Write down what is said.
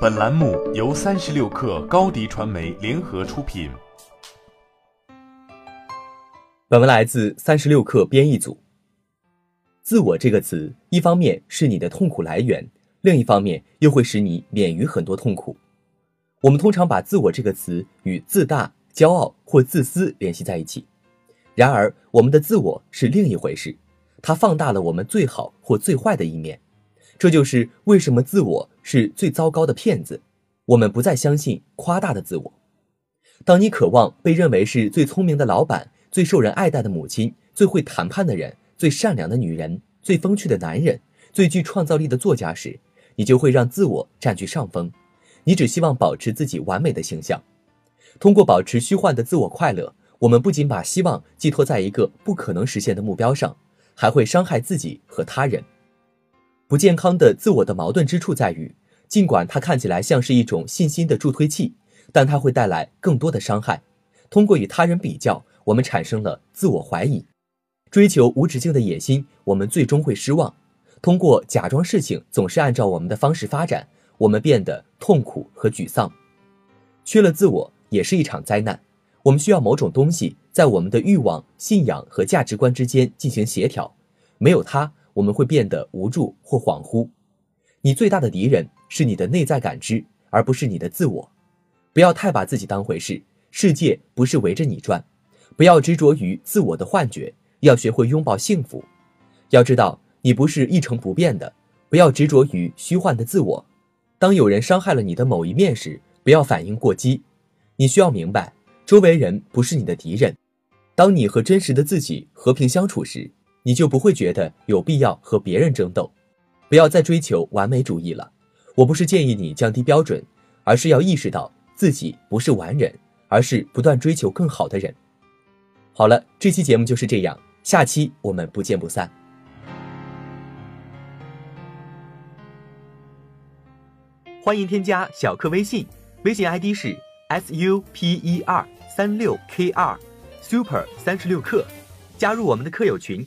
本栏目由三十六氪高低传媒联合出品。本文来自三十六氪编译组。自我这个词，一方面是你的痛苦来源，另一方面又会使你免于很多痛苦。我们通常把自我这个词与自大、骄傲或自私联系在一起，然而我们的自我是另一回事，它放大了我们最好或最坏的一面。这就是为什么自我是最糟糕的骗子。我们不再相信夸大的自我。当你渴望被认为是最聪明的老板、最受人爱戴的母亲、最会谈判的人、最善良的女人、最风趣的男人、最具创造力的作家时，你就会让自我占据上风。你只希望保持自己完美的形象。通过保持虚幻的自我快乐，我们不仅把希望寄托在一个不可能实现的目标上，还会伤害自己和他人。不健康的自我的矛盾之处在于，尽管它看起来像是一种信心的助推器，但它会带来更多的伤害。通过与他人比较，我们产生了自我怀疑；追求无止境的野心，我们最终会失望。通过假装事情总是按照我们的方式发展，我们变得痛苦和沮丧。缺了自我也是一场灾难。我们需要某种东西在我们的欲望、信仰和价值观之间进行协调，没有它。我们会变得无助或恍惚。你最大的敌人是你的内在感知，而不是你的自我。不要太把自己当回事，世界不是围着你转。不要执着于自我的幻觉，要学会拥抱幸福。要知道，你不是一成不变的。不要执着于虚幻的自我。当有人伤害了你的某一面时，不要反应过激。你需要明白，周围人不是你的敌人。当你和真实的自己和平相处时。你就不会觉得有必要和别人争斗，不要再追求完美主义了。我不是建议你降低标准，而是要意识到自己不是完人，而是不断追求更好的人。好了，这期节目就是这样，下期我们不见不散。欢迎添加小课微信，微信 ID 是 s u p e r 三六 k 二 super 三十六课，加入我们的课友群。